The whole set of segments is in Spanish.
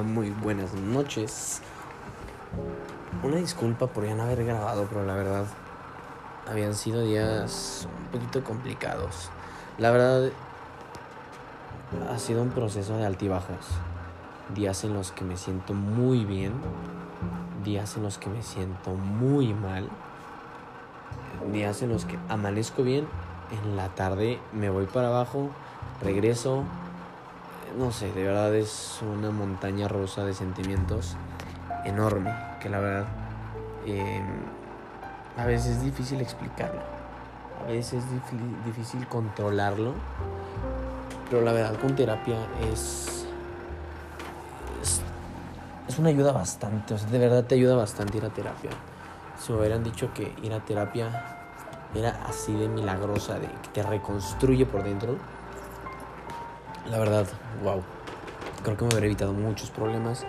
Muy buenas noches. Una disculpa por ya no haber grabado, pero la verdad habían sido días un poquito complicados. La verdad ha sido un proceso de altibajos. Días en los que me siento muy bien, días en los que me siento muy mal, días en los que amanezco bien, en la tarde me voy para abajo, regreso, no sé, de verdad es una montaña rusa de sentimientos enorme, que la verdad em, a veces es difícil explicarlo, a veces es difícil controlarlo, pero la verdad con terapia es, es, es una ayuda bastante, o sea, de verdad te ayuda bastante ir a terapia. Si me hubieran dicho que ir a terapia era así de milagrosa, de que te reconstruye por dentro, la verdad, wow. Creo que me hubiera evitado muchos problemas,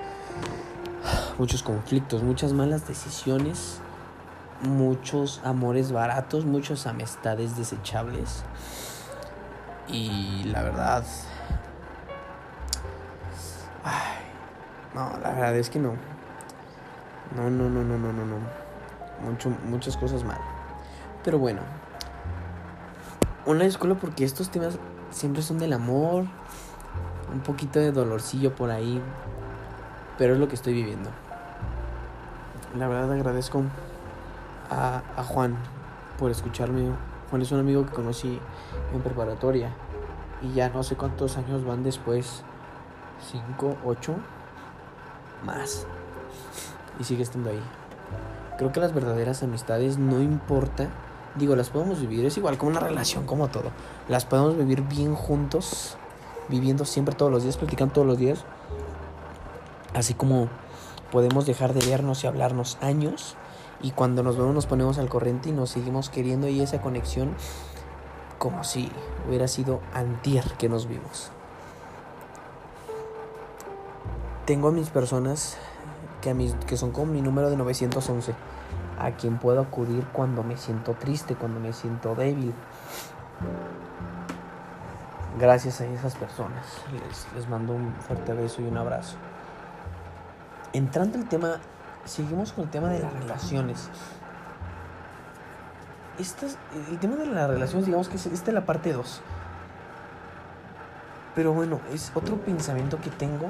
muchos conflictos, muchas malas decisiones, muchos amores baratos, muchas amistades desechables. Y la verdad... Ay, no, la verdad es que no. No, no, no, no, no, no, no. Mucho, muchas cosas mal. Pero bueno. Una escuela porque estos temas siempre son del amor, un poquito de dolorcillo por ahí, pero es lo que estoy viviendo. La verdad agradezco a, a Juan por escucharme. Juan es un amigo que conocí en preparatoria y ya no sé cuántos años van después, cinco, ocho, más, y sigue estando ahí. Creo que las verdaderas amistades no importa Digo, las podemos vivir, es igual como una relación, como todo. Las podemos vivir bien juntos, viviendo siempre todos los días, platicando todos los días. Así como podemos dejar de vernos y hablarnos años y cuando nos vemos nos ponemos al corriente y nos seguimos queriendo y esa conexión como si hubiera sido antier que nos vimos. Tengo a mis personas que, a mis, que son como mi número de 911 a quien puedo acudir cuando me siento triste, cuando me siento débil. Gracias a esas personas. Les, mando un fuerte beso y un abrazo. Entrando el tema, seguimos con el tema de las relaciones. el tema de las relaciones, digamos que esta es la parte 2. Pero bueno, es otro pensamiento que tengo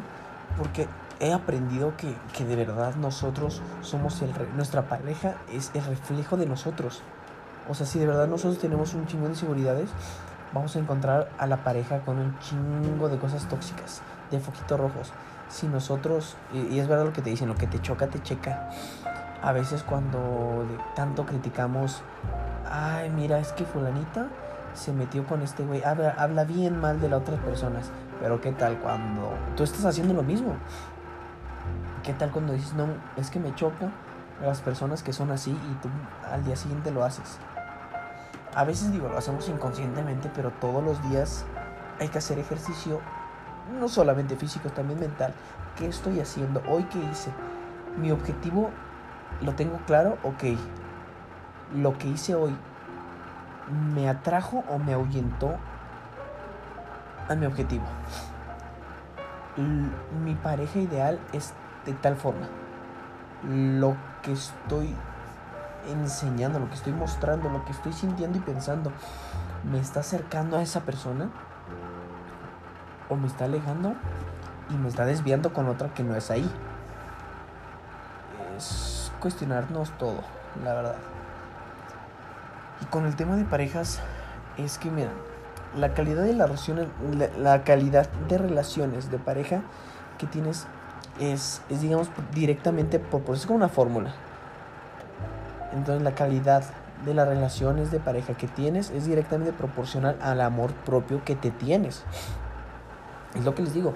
porque he aprendido que, de verdad nosotros somos el... nuestra pareja es el reflejo de nosotros. O sea, si de verdad nosotros tenemos un chingo de inseguridades, vamos a encontrar a la pareja con un chingo de cosas tóxicas, de foquitos rojos. Si nosotros, y, es verdad lo que te dicen, lo que te choca, te checa. A veces cuando tanto criticamos, ay, mira, es que fulanita se metió con este güey, habla, habla bien mal de las otras personas. Pero ¿qué tal cuando tú estás haciendo lo mismo? ¿Qué tal cuando dices, no, es que me choca las personas que son así y tú al día siguiente lo haces? A veces digo, lo hacemos inconscientemente, pero todos los días hay que hacer ejercicio, no solamente físico, también mental. ¿Qué estoy haciendo? ¿Hoy qué hice? Mi objetivo lo tengo claro, ok. Lo que hice hoy me atrajo o me ahuyentó a mi objetivo. mi pareja ideal es de tal forma. Lo que estoy enseñando, lo que estoy mostrando, lo que estoy sintiendo y pensando, ¿me está acercando a esa persona? ¿O me está alejando y me está desviando con otra que no es ahí? Es cuestionarnos todo, la verdad. Y con el tema de parejas, es que, mira, la calidad de la, relaciones, la calidad de relaciones de pareja que tienes es, es digamos, directamente por, es como una fórmula. Entonces la calidad de las relaciones de pareja que tienes es directamente proporcional al amor propio que te tienes. Es lo que les digo.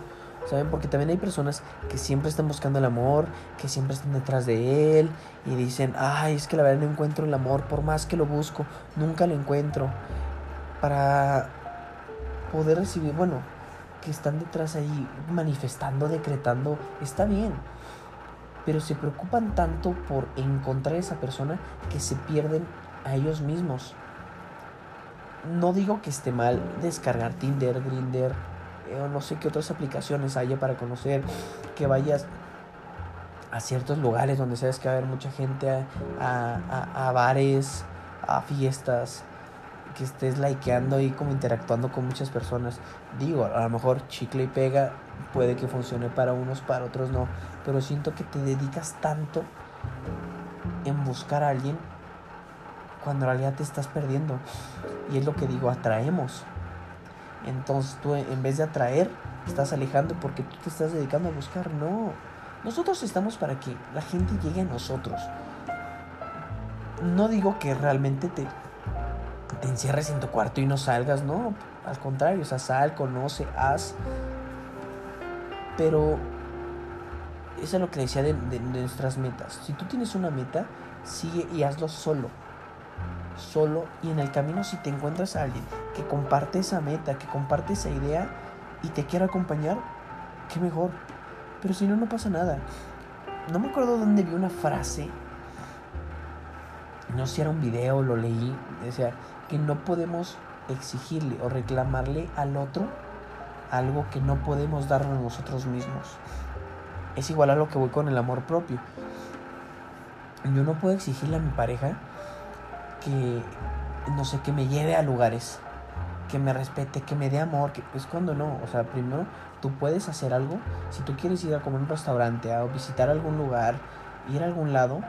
¿Saben? Porque también hay personas que siempre están buscando el amor, que siempre están detrás de él y dicen, ay, es que la verdad no encuentro el amor, por más que lo busco, nunca lo encuentro. Para poder recibir, bueno, que están detrás ahí manifestando, decretando, está bien. Pero se preocupan tanto por encontrar a esa persona que se pierden a ellos mismos. No digo que esté mal descargar Tinder, Grinder, eh, o no sé qué otras aplicaciones haya para conocer, que vayas a ciertos lugares donde sabes que va a haber mucha gente, a, a, a bares, a fiestas, que estés likeando y como interactuando con muchas personas. Digo, a lo mejor chicle y pega puede que funcione para unos, para otros no, pero siento que te dedicas tanto en buscar a alguien cuando en realidad te estás perdiendo. Y es lo que digo, atraemos. Entonces tú en vez de atraer, estás alejando porque tú te estás dedicando a buscar. No, nosotros estamos para que la gente llegue a nosotros. No digo que realmente te, te encierres en tu cuarto y no salgas, no. Al contrario, o sea, sal, conoce, haz. Pero eso es lo que decía de, nuestras metas. Si tú tienes una meta, sigue y hazlo solo. Solo y en el camino si te encuentras a alguien que comparte esa meta, que comparte esa idea y te quiere acompañar, qué mejor. Pero si no, no pasa nada. No me acuerdo dónde vi una frase. No sé si era un video, lo leí. Decía que no podemos exigirle o reclamarle al otro algo que no podemos darnos nosotros mismos. Es igual a lo que voy con el amor propio. Yo no puedo exigirle a mi pareja que, no sé, que me lleve a lugares, que me respete, que me dé amor, que es cuando no. O sea, primero tú puedes hacer algo. Si tú quieres ir a comer un restaurante, a visitar algún lugar, ir a algún lado,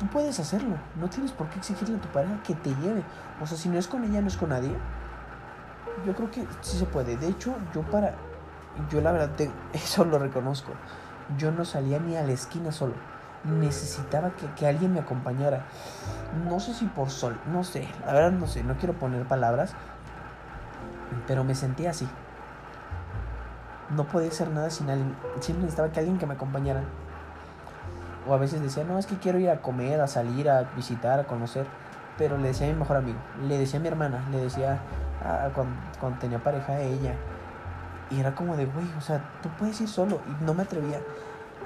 tú puedes hacerlo. No tienes por qué exigirle a tu pareja que te lleve. O sea, si no es con ella, no es con nadie yo creo que sí se puede. De hecho, yo para. Yo la verdad, eso lo reconozco. Yo no salía ni a la esquina solo. Necesitaba que, que alguien me acompañara. No sé si por sol, no sé, la verdad no sé, no quiero poner palabras. Pero me sentía así. No podía hacer nada sin alguien. Siempre necesitaba que alguien que me acompañara. O a veces decía, no, es que quiero ir a comer, a salir, a visitar, a conocer. Pero le decía a mi mejor amigo, le decía a mi hermana, le decía, cuando, tenía pareja de ella. Y era como de, güey, o sea, tú puedes ir solo. Y no me atrevía.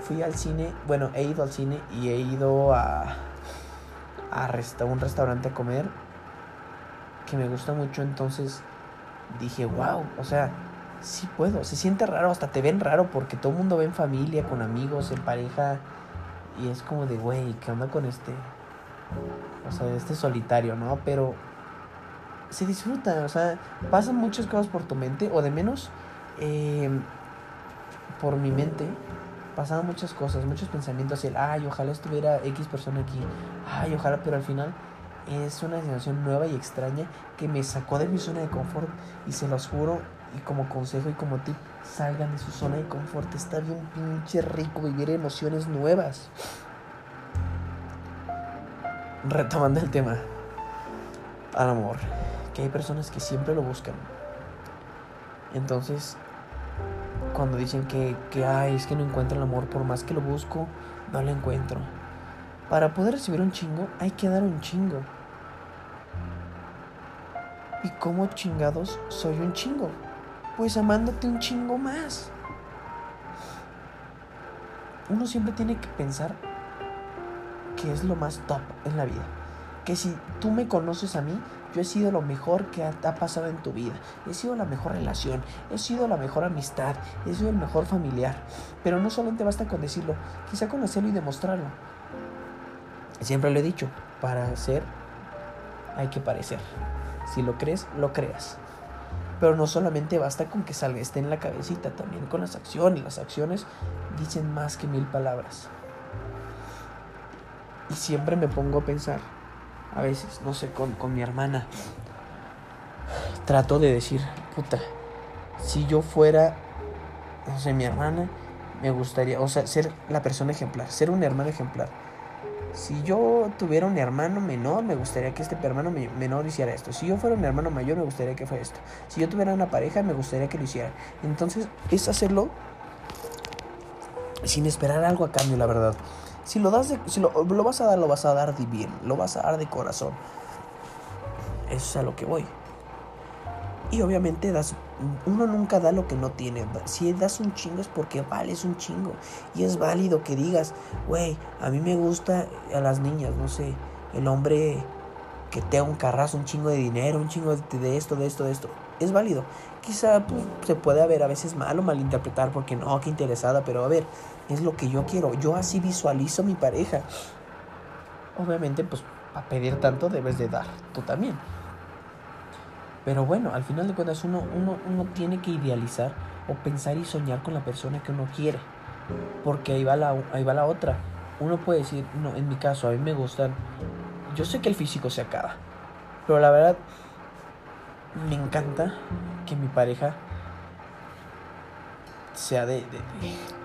Fui al cine, bueno, he ido al cine y he ido a, a un restaurante a comer que me gusta mucho. Entonces dije, wow, o sea, sí puedo. Se siente raro, hasta te ven raro porque todo el mundo ve en familia, con amigos, en pareja. Y es como de, güey, ¿qué onda con este? O sea, este solitario, ¿no? Pero se disfruta, o sea, pasan muchas cosas por tu mente, o de menos eh, por mi mente, pasaban muchas cosas, muchos pensamientos, el, ay, ojalá estuviera X persona aquí, ay, ojalá, pero al final es una sensación nueva y extraña que me sacó de mi zona de confort y se los juro y como consejo y como tip, salgan de su zona de confort, está bien pinche rico vivir emociones nuevas. Retomando el tema, al amor que hay personas que siempre lo buscan. Entonces, cuando dicen que, que ay, es que no encuentro el amor, por más que lo busco, no lo encuentro. Para poder recibir un chingo, hay que dar un chingo. ¿Y cómo chingados soy un chingo? Pues amándote un chingo más. Uno siempre tiene que pensar que es lo más top en la vida. Que si tú me conoces a mí, yo he sido lo mejor que ha, pasado en tu vida. He sido la mejor relación. He sido la mejor amistad. He sido el mejor familiar. Pero no solamente basta con decirlo, quizá con hacerlo y demostrarlo. Siempre lo he dicho, para hacer hay que parecer. Si lo crees, lo creas. Pero no solamente basta con que salga, esté en la cabecita, también con las acciones. Las acciones dicen más que mil palabras. Y siempre me pongo a pensar, a veces, no sé, con, con mi hermana. Trato de decir, puta, si yo fuera, no sé, mi hermana, me gustaría, o sea, ser la persona ejemplar, ser un hermano ejemplar. Si yo tuviera un hermano menor, me gustaría que este hermano menor hiciera esto. Si yo fuera un hermano mayor, me gustaría que fuera esto. Si yo tuviera una pareja, me gustaría que lo hiciera. Entonces, es hacerlo sin esperar algo a cambio, la verdad. Si lo das, si lo, vas a dar, lo vas a dar de bien, lo vas a dar de corazón. Eso es a lo que voy. Y obviamente das, uno nunca da lo que no tiene. Si das un chingo es porque vales un chingo. Y es válido que digas, güey, a mí me gusta a las niñas, no sé, el hombre que te un carrazo, un chingo de dinero, un chingo de, esto, de esto, de esto. es válido. Quizá pues, se puede ver a veces mal o malinterpretar porque no, qué interesada, pero a ver, es lo que yo quiero. Yo así visualizo mi pareja. Obviamente, pues, para pedir tanto debes de dar, tú también. Pero bueno, al final de cuentas uno, uno, uno tiene que idealizar o pensar y soñar con la persona que uno quiere. Porque ahí va la, ahí va la otra. Uno puede decir, no, en mi caso, a mí me gustan. Yo sé que el físico se acaba. Pero la verdad, me encanta que mi pareja sea de,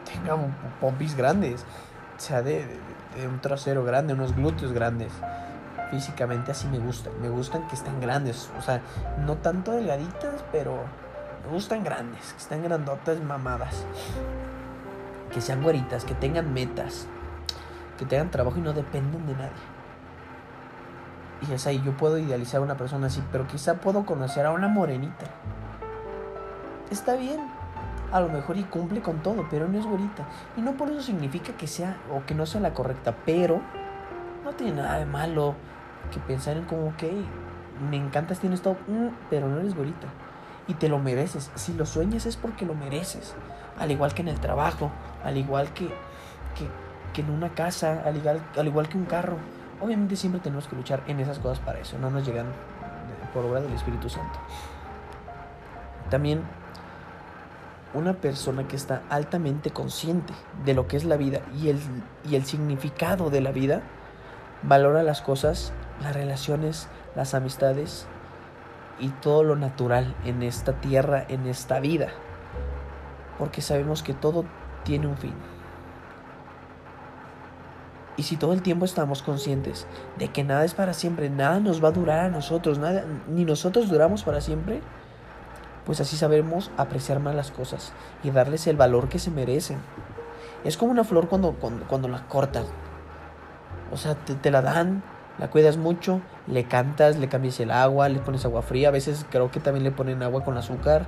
tenga pompis grandes, sea de, de, un trasero grande, unos glúteos grandes. Físicamente así me gustan, me gustan que estén grandes, o sea, no tanto delgaditas, pero me gustan grandes, que estén grandotas, mamadas, que sean güeritas, que tengan metas, que tengan trabajo y no dependan de nadie. Y es ahí, yo puedo idealizar a una persona así, pero quizá puedo conocer a una morenita. Está bien, a lo mejor y cumple con todo, pero no es güerita. Y no por eso significa que sea o que no sea la correcta, pero no tiene nada de malo que pensar en como, ok, me encantas, tienes todo, mm, pero no eres güerita. Y te lo mereces. Si lo sueñas es porque lo mereces. Al igual que en el trabajo, al igual que, que, que en una casa, al igual, al igual que un carro Obviamente siempre tenemos que luchar en esas cosas para eso, no nos llegan por obra del Espíritu Santo. También una persona que está altamente consciente de lo que es la vida y el, y el significado de la vida, valora las cosas, las relaciones, las amistades y todo lo natural en esta tierra, en esta vida. Porque sabemos que todo tiene un fin. Y si todo el tiempo estamos conscientes de que nada es para siempre, nada nos va a durar a nosotros, nada, ni nosotros duramos para siempre, pues así sabemos apreciar más las cosas y darles el valor que se merecen. Es como una flor cuando, cuando, la cortan. O sea, te, la dan, la cuidas mucho, le cantas, le cambias el agua, le pones agua fría, a veces creo que también le ponen agua con azúcar,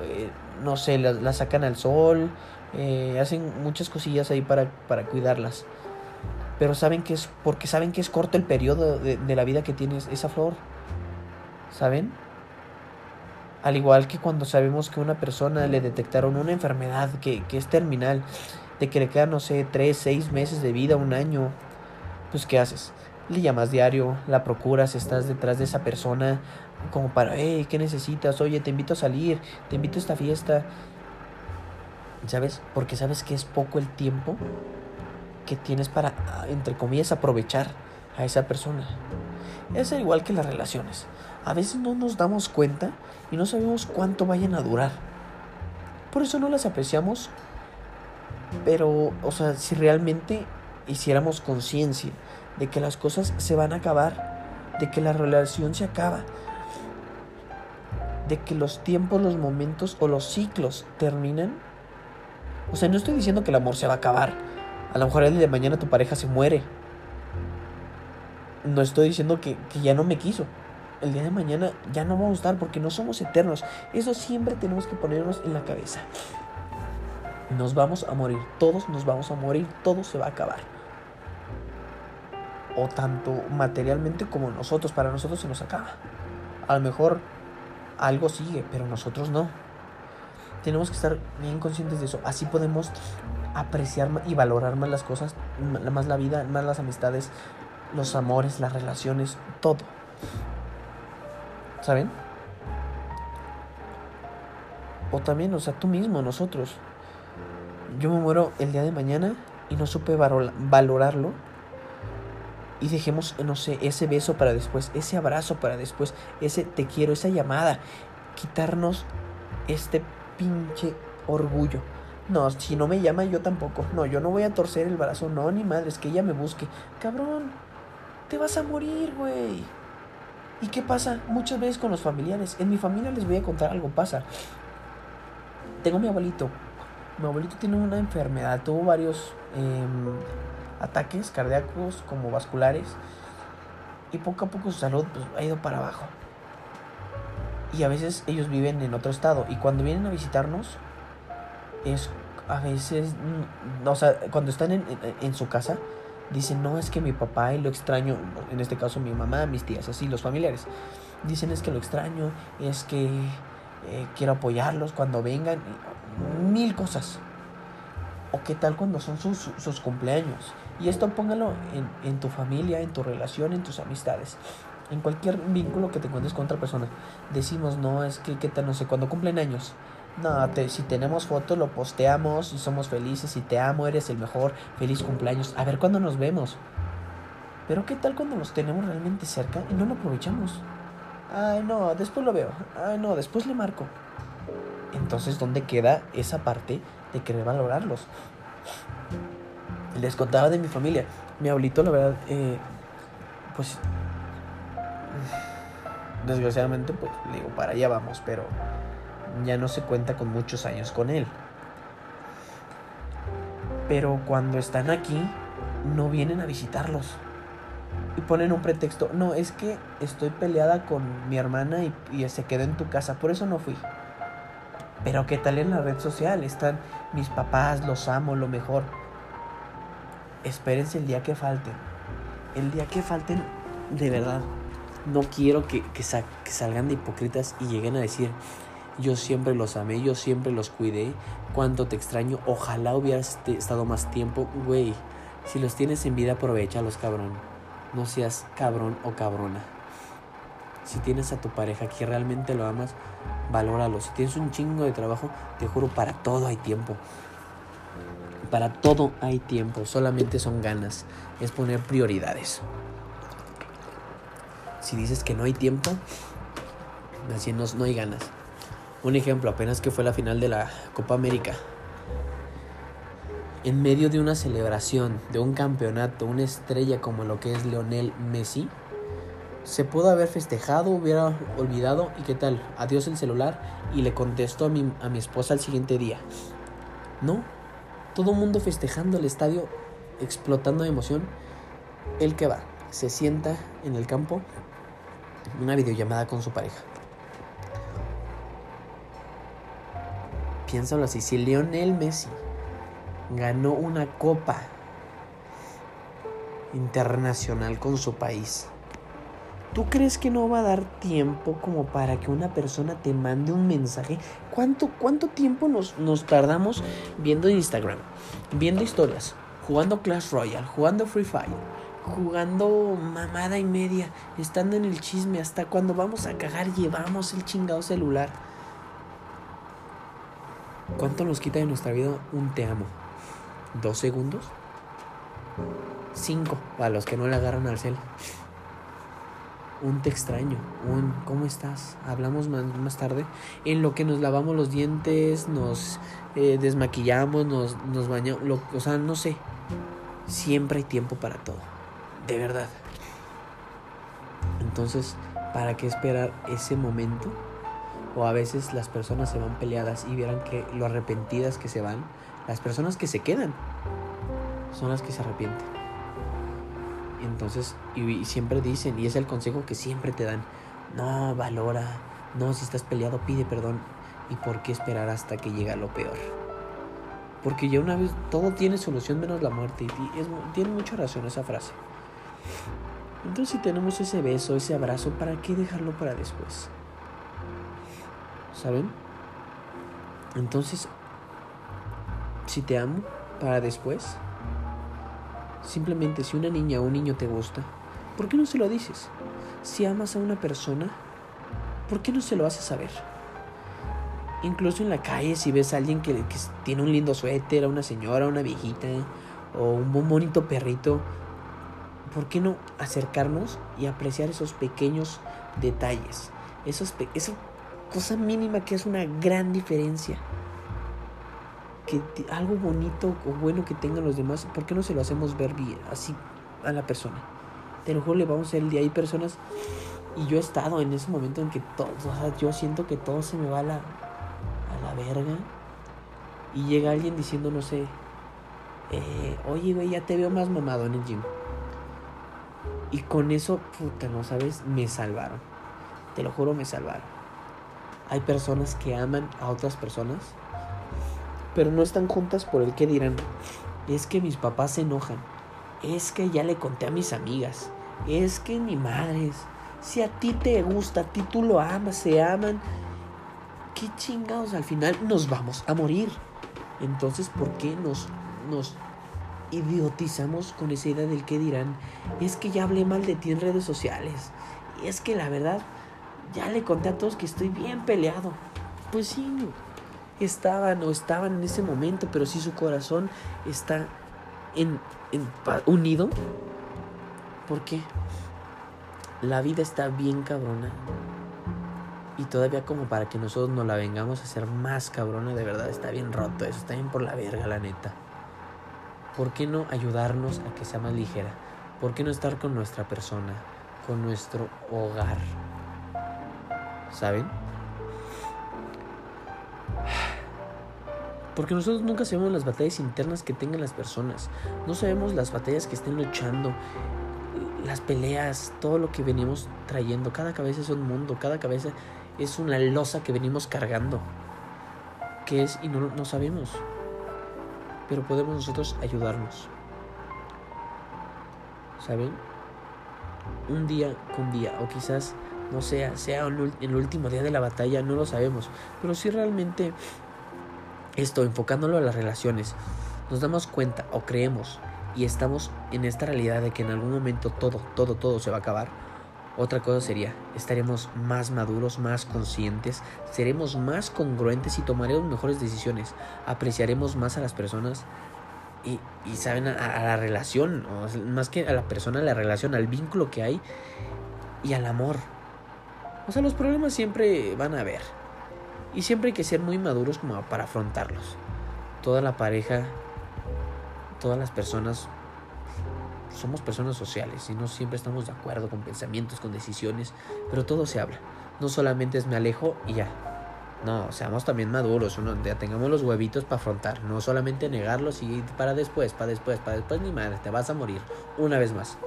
eh, no sé, la, sacan al sol, eh, hacen muchas cosillas ahí para, para cuidarlas pero saben que es porque saben que es corto el periodo de, la vida que tiene esa flor. ¿Saben? Al igual que cuando sabemos que a una persona le detectaron una enfermedad que, que es terminal, de que le quedan, no sé, tres, seis meses de vida, un año, pues ¿qué haces? Le llamas diario, la procuras, estás detrás de esa persona como para, hey, ¿qué necesitas? Oye, te invito a salir, te invito a esta fiesta. ¿Sabes? Porque sabes que es poco el tiempo que tienes para, entre comillas, aprovechar a esa persona. Es igual que las relaciones. A veces no nos damos cuenta y no sabemos cuánto vayan a durar. Por eso no las apreciamos. Pero, o sea, si realmente hiciéramos conciencia de que las cosas se van a acabar, de que la relación se acaba, de que los tiempos, los momentos o los ciclos terminan. O sea, no estoy diciendo que el amor se va a acabar a lo mejor el día de mañana tu pareja se muere. No estoy diciendo que, ya no me quiso. El día de mañana ya no vamos a estar porque no somos eternos. Eso siempre tenemos que ponernos en la cabeza. Nos vamos a morir, todos nos vamos a morir, todo se va a acabar. O tanto materialmente como nosotros, para nosotros se nos acaba. A lo mejor algo sigue, pero nosotros no. Tenemos que estar bien conscientes de eso. Así podemos apreciar y valorar más las cosas, más la vida, más las amistades, los amores, las relaciones, todo. ¿Saben? O también, o sea, tú mismo, nosotros. Yo me muero el día de mañana y no supe valorarlo. Y dejemos, no sé, ese beso para después, ese abrazo para después, ese te quiero, esa llamada. Quitarnos este pinche orgullo no, si no me llama yo tampoco. No, yo no voy a torcer el brazo. No, ni madre, es que ella me busque. Cabrón, te vas a morir, güey. ¿Y qué pasa? Muchas veces con los familiares. En mi familia les voy a contar algo. Pasa. Tengo mi abuelito. Mi abuelito tiene una enfermedad. Tuvo varios em, ataques cardíacos como vasculares. Y poco a poco su salud pues, ha ido para abajo. Y a veces ellos viven en otro estado. Y cuando vienen a visitarnos, es a veces, mm, o sea, cuando están en, su casa, dicen, no, es que mi papá y lo extraño, en este caso mi mamá, mis tías, así, los familiares, dicen es que lo extraño, es que eh, quiero apoyarlos cuando vengan, mil cosas. O qué tal cuando son sus, sus cumpleaños. Y esto póngalo en, en, tu familia, en tu relación, en tus amistades. En cualquier vínculo que te encuentres con otra persona. Decimos, no, es que, ¿qué tal? No sé, cuando cumplen años. No, si tenemos fotos, lo posteamos y somos felices. Y te amo, eres el mejor. Feliz cumpleaños. A ver cuándo nos vemos. Pero ¿qué tal cuando los tenemos realmente cerca y no lo aprovechamos? Ay, no, después lo veo. Ay, no, después le marco. Entonces, ¿dónde queda esa parte de querer valorarlos? Les contaba de mi familia. Mi abuelito, la verdad, eh, pues, desgraciadamente, pues, digo, para allá vamos, pero ya no se cuenta con muchos años con él. Pero cuando están aquí, no vienen a visitarlos y ponen un pretexto. No, es que estoy peleada con mi hermana y, se quedó en tu casa, por eso no fui. Pero ¿qué tal en la red social? Están mis papás, los amo, lo mejor. Espérense el día que falten. El día que falten, de verdad, no quiero que, que, que salgan de hipócritas y lleguen a decir, yo siempre los amé, yo siempre los cuidé, cuánto te extraño, ojalá hubieras estado más tiempo, güey. Si los tienes en vida, aprovechalos, cabrón no seas cabrón o cabrona. Si tienes a tu pareja que realmente lo amas, valóralo. Si tienes un chingo de trabajo, te juro, para todo hay tiempo. Para todo hay tiempo, solamente son ganas. Es poner prioridades. Si dices que no hay tiempo, así no, no hay ganas. Un ejemplo, apenas que fue la final de la Copa América en medio de una celebración, de un campeonato, una estrella como lo que es Leonel Messi, se pudo haber festejado, hubiera olvidado y qué tal, adiós el celular y le contestó a mi, a mi esposa al siguiente día. No, todo el mundo festejando el estadio, explotando de emoción. El que va, se sienta en el campo, una videollamada con su pareja. Piénsalo así, si Leonel Messi ganó una copa internacional con su país. ¿Tú crees que no va a dar tiempo como para que una persona te mande un mensaje? ¿Cuánto, cuánto tiempo nos, nos tardamos viendo Instagram, viendo historias, jugando Clash Royale, jugando Free Fire, jugando mamada y media, estando en el chisme, hasta cuando vamos a cagar llevamos el chingado celular? ¿Cuánto nos quita de nuestra vida un te amo? dos segundos. Cinco, para los que no le agarran al cel. Un te extraño, un ¿cómo estás? Hablamos más, más tarde. En lo que nos lavamos los dientes, nos eh, desmaquillamos, nos, nos bañamos, o sea, no sé. Siempre hay tiempo para todo. De verdad. Entonces, ¿para qué esperar ese momento? O a veces las personas se van peleadas y vieran que lo arrepentidas que se van las personas que se quedan son las que se arrepienten. Entonces, y, siempre dicen, y es el consejo que siempre te dan, no, valora, no, si estás peleado, pide perdón. ¿Y por qué esperar hasta que llega lo peor? Porque ya una vez todo tiene solución menos la muerte. Y tiene mucha razón esa frase. Entonces si tenemos ese beso, ese abrazo, ¿para qué dejarlo para después? ¿Saben? Entonces si te amo para después. Simplemente si una niña o un niño te gusta, ¿por qué no se lo dices? Si amas a una persona, ¿por qué no se lo haces saber? Incluso en la calle, si ves a alguien que, tiene un lindo suéter, a una señora, una viejita, o un bonito perrito, ¿por qué no acercarnos y apreciar esos pequeños detalles? Esos esa cosa mínima que es una gran diferencia que algo bonito o bueno que tengan los demás, ¿por qué no se lo hacemos ver bien, así a la persona? Te lo juro, le vamos a el día. Hay personas, y yo he estado en ese momento en que todo, o sea, yo siento que todo se me va a la, a la verga. Y llega alguien diciendo, no sé, eh, oye, güey, ya te veo más mamado en el gym. Y con eso, puta, no sabes, me salvaron. Te lo juro, me salvaron. Hay personas que aman a otras personas pero no están juntas por el que dirán. Es que mis papás se enojan. Es que ya le conté a mis amigas. Es que ni madres. Si a ti te gusta, a ti tú lo amas, se aman. ¿qué chingados? Al final nos vamos a morir. Entonces, ¿por qué nos, nos idiotizamos con esa idea del que dirán? Es que ya hablé mal de ti en redes sociales. Es que la verdad, ya le conté a todos que estoy bien peleado. Pues sí, estaban o estaban en ese momento, pero si su corazón está en, en, unido, ¿por qué? La vida está bien cabrona. Y todavía como para que nosotros nos la vengamos a hacer más cabrona, de verdad está bien roto eso, está bien por la verga, la neta. ¿Por qué no ayudarnos a que sea más ligera? ¿Por qué no estar con nuestra persona, con nuestro hogar? ¿Saben? Porque nosotros nunca sabemos las batallas internas que tengan las personas. No sabemos las batallas que estén luchando, las peleas, todo lo que venimos trayendo. Cada cabeza es un mundo, cada cabeza es una losa que venimos cargando. ¿Qué es? Y no, no sabemos. Pero podemos nosotros ayudarnos. ¿Saben? Un día con día, o quizás no sea, sea el último día de la batalla, no lo sabemos. Pero si realmente esto, enfocándolo a las relaciones, nos damos cuenta o creemos y estamos en esta realidad de que en algún momento todo, todo, todo se va a acabar, otra cosa sería, estaremos más maduros, más conscientes, seremos más congruentes y tomaremos mejores decisiones, apreciaremos más a las personas y, y saben a, la relación, más que a la persona, a la relación, al vínculo que hay y al amor. O sea, los problemas siempre van a haber, y siempre hay que ser muy maduros como para afrontarlos. Toda la pareja, todas las personas, somos personas sociales y no siempre estamos de acuerdo con pensamientos, con decisiones, pero todo se habla. No solamente es me alejo y ya. No, seamos también maduros, uno, ya tengamos los huevitos para afrontar, no solamente negarlos y para después, para después, para después, ni madre, te vas a morir una vez más.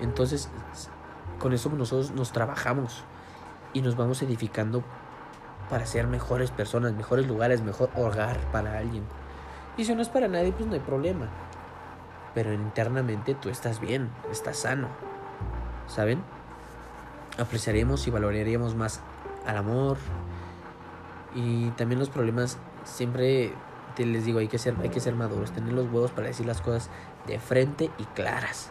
Entonces, con eso nosotros nos trabajamos y nos vamos edificando para ser mejores personas, mejores lugares, mejor hogar para alguien. Y si no es para nadie, pues no hay problema. Pero internamente tú estás bien, estás sano. ¿Saben? Apreciaremos y valoraríamos más al amor. Y también los problemas siempre te les digo, hay que ser hay que ser maduros, tener los huevos para decir las cosas de frente y claras.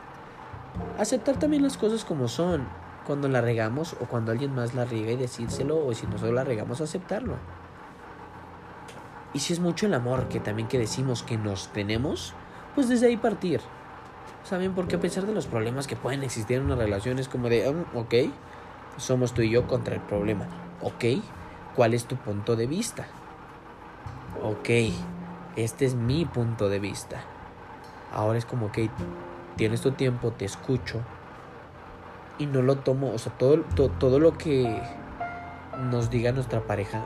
Aceptar también las cosas como son cuando la regamos o cuando alguien más la riega y decírselo o si nosotros la regamos aceptarlo. Y si es mucho el amor que también que decimos que nos tenemos, pues desde ahí partir. ¿Saben? Porque a pesar de los problemas que pueden existir en una relación es como de, um, ok, somos tú y yo contra el problema. Ok, ¿cuál es tu punto de vista? Ok, este es mi punto de vista. Ahora es como, ok, tienes tu tiempo, te escucho, y no lo tomo, o sea, todo, todo, lo que nos diga nuestra pareja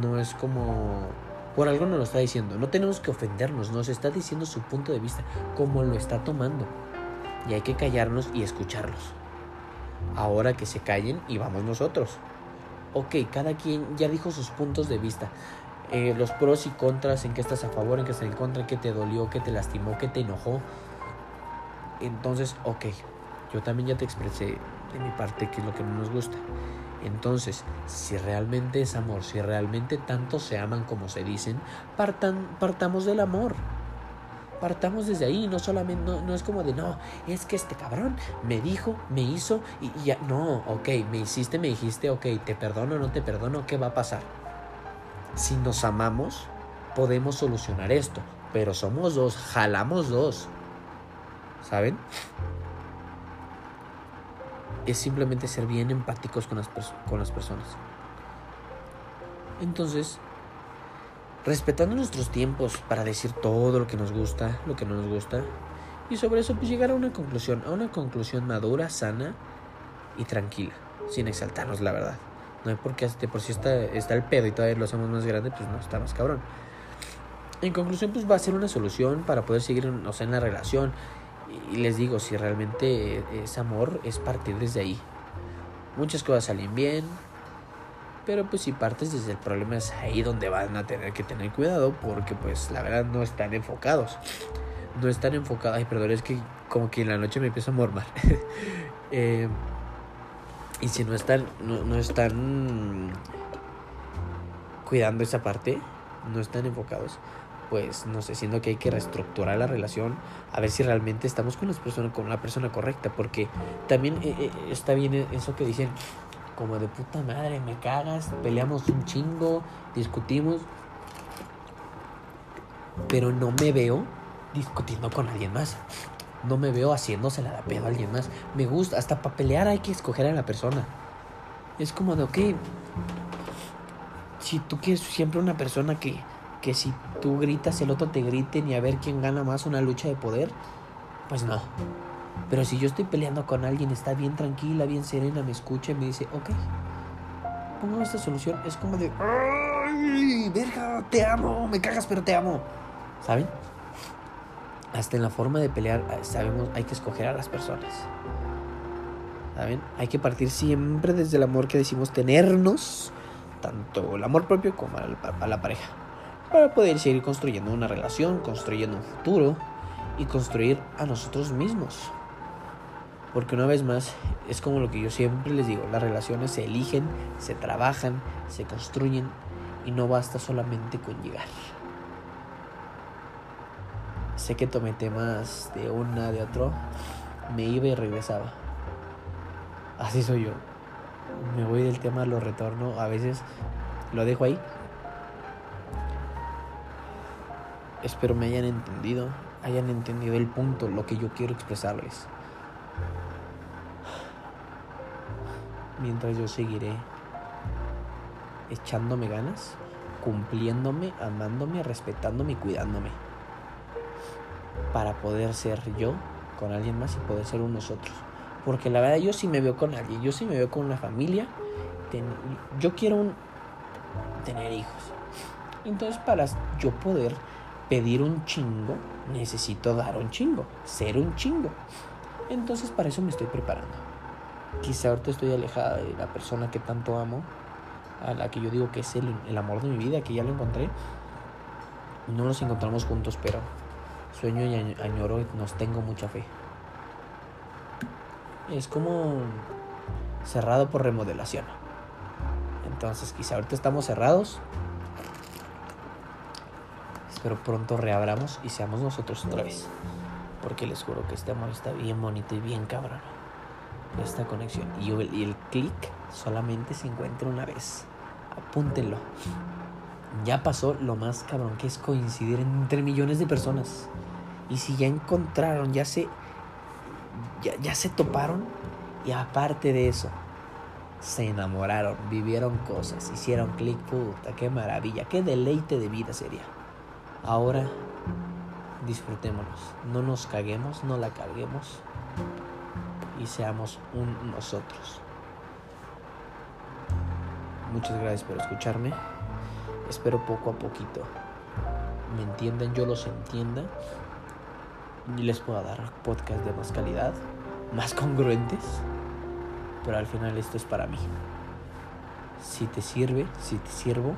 no es como por algo nos lo está diciendo. No tenemos que ofendernos, nos está diciendo su punto de vista, como lo está tomando. Y hay que callarnos y escucharlos. Ahora que se callen y vamos nosotros. Ok, cada quien ya dijo sus puntos de vista. Eh, los pros y contras, en qué estás a favor, en qué estás en contra, qué te dolió, qué te lastimó, qué te enojó. Entonces, ok, yo también ya te expresé de mi parte qué es lo que no nos gusta. Entonces, si realmente es amor, si realmente tanto se aman como se dicen, partamos del amor. Partamos desde ahí, no solamente, no, es como de, no, es que este cabrón me dijo, me hizo y, y ya, no, ok, me hiciste, me dijiste, ok, te perdono, no te perdono, ¿qué va a pasar? Si nos amamos, podemos solucionar esto, pero somos dos, jalamos dos, ¿saben? Es simplemente ser bien empáticos con las, con las personas. Entonces, respetando nuestros tiempos para decir todo lo que nos gusta, lo que no nos gusta, y sobre eso pues llegar a una conclusión, a una conclusión madura, sana y tranquila, sin exaltarnos la verdad. No hay por qué, por si está, está el pedo y todavía lo hacemos más grande, pues no, está más cabrón. En conclusión, pues va a ser una solución para poder seguir o sea, en la relación y les digo, si realmente es amor, es partir desde ahí. Muchas cosas salen bien, pero pues si partes desde el problema es ahí donde van a tener que tener cuidado porque pues la verdad no están enfocados. No están enfocados. Ay, perdón, es que como que en la noche me empiezo a mormar. eh, y si no están, no, no están cuidando esa parte, no están enfocados, pues no sé, siendo que hay que reestructurar la relación, a ver si realmente estamos con, las personas, con la persona correcta, porque también eh, eh, está bien eso que dicen, como de puta madre, me cagas, peleamos un chingo, discutimos, pero no me veo discutiendo con alguien más. No me veo haciéndosela de pedo a alguien más. Me gusta, hasta para pelear hay que escoger a la persona. Es como de, ok, si tú quieres siempre una persona que, que si tú gritas, el otro te grite, ni a ver quién gana más una lucha de poder, pues no. Pero si yo estoy peleando con alguien, está bien tranquila, bien serena, me escucha y me dice, ok, pongo esta solución, es como de, ¡ay, verga, te amo, me cagas, pero te amo! ¿Saben? Hasta en la forma de pelear, eh, sabemos, hay que escoger a las personas. ¿Saben? Hay que partir siempre desde el amor que decimos tenernos, tanto el amor propio como a la pareja, para poder seguir construyendo una relación, construyendo un futuro y construir a nosotros mismos. Porque una vez más, es como lo que yo siempre les digo, las relaciones se eligen, se trabajan, se construyen y no basta solamente con llegar. Sé que tomé temas de una, de otro, me iba y regresaba. Así soy yo. Me voy del tema, lo retorno, a veces lo dejo ahí. Espero me hayan entendido, hayan entendido el punto, lo que yo quiero expresarles. Mientras yo seguiré echándome ganas, cumpliéndome, amándome, respetándome y cuidándome. Para poder ser yo con alguien más y poder ser un nosotros. Porque la verdad yo sí me veo con alguien, yo sí me veo con una familia. yo quiero un, tener hijos. Entonces para yo poder pedir un chingo, necesito dar un chingo, ser un chingo. Entonces para eso me estoy preparando. Quizá ahorita estoy alejada de la persona que tanto amo, a la que yo digo que es el, el amor de mi vida, que ya lo encontré. No nos encontramos juntos, pero sueño y añoro nos tengo mucha fe. Es como cerrado por remodelación. Entonces quizá ahorita estamos cerrados, pero pronto reabramos y seamos nosotros otra vez. Porque les juro que este amor está bien bonito y bien cabrón. Esta conexión. Y el, y el clic solamente se encuentra una vez. Apúntenlo. Ya pasó lo más cabrón que es coincidir entre millones de personas. Y si ya encontraron, ya se. Ya, ya se toparon. Y aparte de eso, se enamoraron, vivieron cosas, hicieron clic, puta, qué maravilla, qué deleite de vida sería. Ahora disfrutémonos, no nos caguemos, no la carguemos y seamos un nosotros. Muchas gracias por escucharme. Espero poco a poquito me entiendan, yo los entienda y les pueda dar podcast de más calidad, más congruentes. Pero al final esto es para mí. Si te sirve, si te sirvo,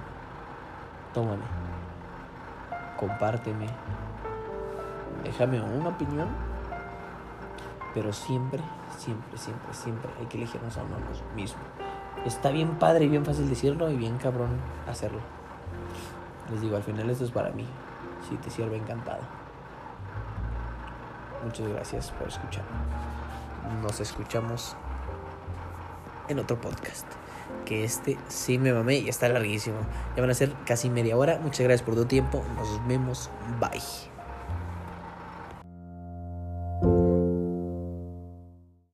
tómame compárteme, déjame una opinión, pero siempre, siempre, siempre, siempre hay que elegirnos a uno mismo. Está bien padre y bien fácil decirlo y bien cabrón hacerlo. Les digo, al final esto es para mí. Si te sirve, encantado. Muchas gracias por escuchar. Nos escuchamos en otro podcast que este sí me mamé y está larguísimo. Ya van a ser casi media hora. Muchas gracias por tu tiempo. Nos vemos. Bye.